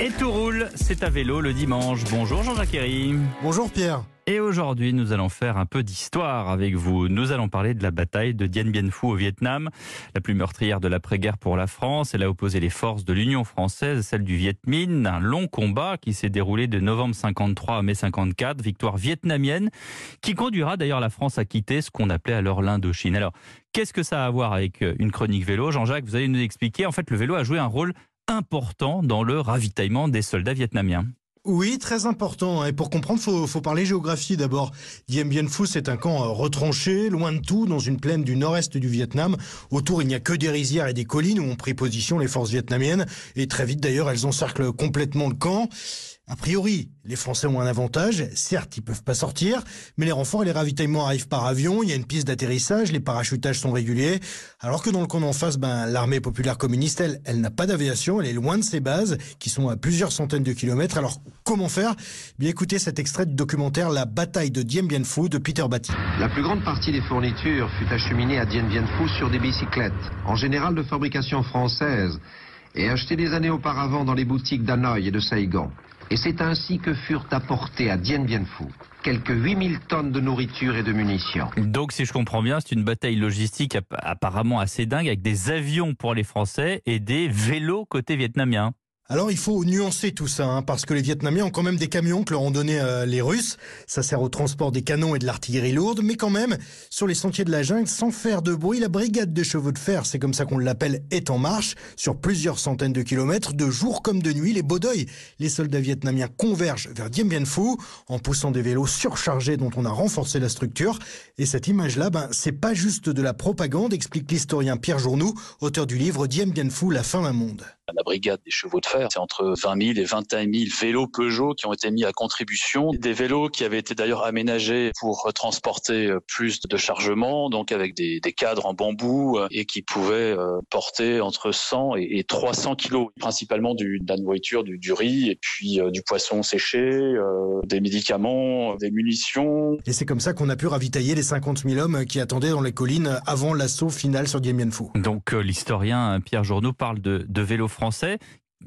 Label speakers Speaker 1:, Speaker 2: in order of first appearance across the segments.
Speaker 1: Et tout roule, c'est à vélo le dimanche. Bonjour Jean-Jacques Herry.
Speaker 2: Bonjour Pierre.
Speaker 1: Et aujourd'hui, nous allons faire un peu d'histoire avec vous. Nous allons parler de la bataille de Dien Bien Phu au Vietnam, la plus meurtrière de l'après-guerre pour la France. Elle a opposé les forces de l'Union française, celles du Viet Minh, un long combat qui s'est déroulé de novembre 53 à mai 54, victoire vietnamienne, qui conduira d'ailleurs la France à quitter ce qu'on appelait alors l'Indochine. Alors, qu'est-ce que ça a à voir avec une chronique vélo? Jean-Jacques, vous allez nous expliquer. En fait, le vélo a joué un rôle important dans le ravitaillement des soldats vietnamiens.
Speaker 2: Oui, très important. Et pour comprendre, faut, faut parler géographie d'abord. Dien Bien Phu, c'est un camp euh, retranché, loin de tout, dans une plaine du nord-est du Vietnam. Autour, il n'y a que des rizières et des collines où ont pris position les forces vietnamiennes. Et très vite, d'ailleurs, elles encerclent complètement le camp. A priori, les Français ont un avantage. Certes, ils peuvent pas sortir, mais les renforts et les ravitaillements arrivent par avion. Il y a une piste d'atterrissage, les parachutages sont réguliers. Alors que dans le camp en face, ben, l'armée populaire communiste, elle, elle n'a pas d'aviation. Elle est loin de ses bases, qui sont à plusieurs centaines de kilomètres. Alors, comment faire? Bien, écoutez cet extrait du documentaire La bataille de Dien Bien Phu de Peter Batty.
Speaker 3: La plus grande partie des fournitures fut acheminée à Dien Bien Phu sur des bicyclettes, en général de fabrication française, et achetées des années auparavant dans les boutiques d'Hanoï et de Saigon. Et c'est ainsi que furent apportés à Dien Bien Phu quelques 8000 tonnes de nourriture et de munitions.
Speaker 1: Donc, si je comprends bien, c'est une bataille logistique apparemment assez dingue avec des avions pour les Français et des vélos côté vietnamien.
Speaker 2: Alors il faut nuancer tout ça, hein, parce que les Vietnamiens ont quand même des camions que leur ont donné euh, les Russes. Ça sert au transport des canons et de l'artillerie lourde, mais quand même, sur les sentiers de la jungle, sans faire de bruit, la brigade de chevaux de fer, c'est comme ça qu'on l'appelle, est en marche sur plusieurs centaines de kilomètres, de jour comme de nuit. Les Bodoy, les soldats vietnamiens convergent vers Dien Bien Phu en poussant des vélos surchargés dont on a renforcé la structure. Et cette image-là, ben, c'est pas juste de la propagande, explique l'historien Pierre Journoux, auteur du livre Dien Bien Phu, la fin d'un monde.
Speaker 4: La brigade des chevaux de fer, c'est entre 20 000 et 21 000 vélos Peugeot qui ont été mis à contribution. Des vélos qui avaient été d'ailleurs aménagés pour transporter plus de chargement, donc avec des, des cadres en bambou et qui pouvaient euh, porter entre 100 et 300 kilos, principalement du, de la nourriture, du, du riz et puis euh, du poisson séché, euh, des médicaments, des munitions.
Speaker 2: Et c'est comme ça qu'on a pu ravitailler les 50 000 hommes qui attendaient dans les collines avant l'assaut final sur Dien Bien Phu.
Speaker 1: Donc l'historien Pierre Journeau parle de, de vélos français.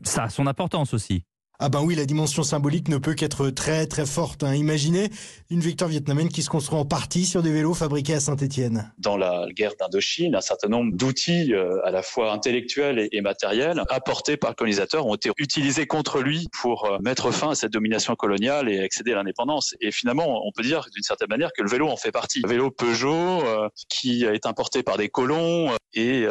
Speaker 1: Ça a son importance aussi.
Speaker 2: Ah ben oui, la dimension symbolique ne peut qu'être très très forte. Hein. Imaginez une victoire vietnamienne qui se construit en partie sur des vélos fabriqués à Saint-Étienne.
Speaker 4: Dans la guerre d'Indochine, un certain nombre d'outils euh, à la fois intellectuels et, matériels apportés par le colonisateur ont été utilisés contre lui pour euh, mettre fin à cette domination coloniale et accéder à l'indépendance. Et finalement, on peut dire d'une certaine manière que le vélo en fait partie. Le vélo Peugeot, euh, qui est importé par des colons et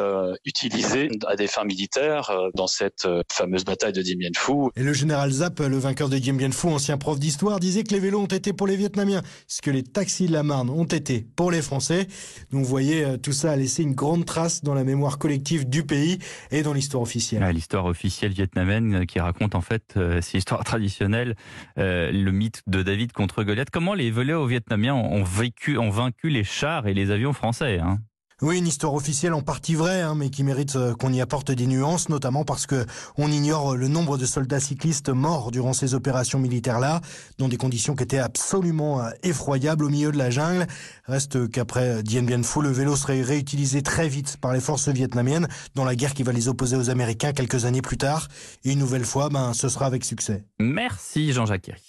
Speaker 4: utilisé à des fins militaires dans cette fameuse bataille de Dien Bien Phu.
Speaker 2: Et le général général Zap, le vainqueur de Dien Bien Phu, ancien prof d'histoire, disait que les vélos ont été pour les Vietnamiens, ce que les taxis de la Marne ont été pour les Français. Donc vous voyez, euh, tout ça a laissé une grande trace dans la mémoire collective du pays et dans l'histoire officielle.
Speaker 1: l'histoire officielle vietnamienne euh, qui raconte en fait, euh, c'est l'histoire traditionnelle, le mythe de David contre Goliath. Comment les vélos vietnamiens ont vaincu les chars et les avions français hein?
Speaker 2: Oui, une histoire officielle en partie vraie, hein, mais qui mérite euh, qu'on y apporte des nuances, notamment parce que on ignore le nombre de soldats cyclistes morts durant ces opérations militaires-là, dans des conditions qui étaient absolument euh, effroyables au milieu de la jungle. Reste qu'après Dien Bien Phu, le vélo serait réutilisé très vite par les forces vietnamiennes dans la guerre qui va les opposer aux Américains quelques années plus tard. Et une nouvelle fois, ben, ce sera avec succès.
Speaker 1: Merci Jean-Jacques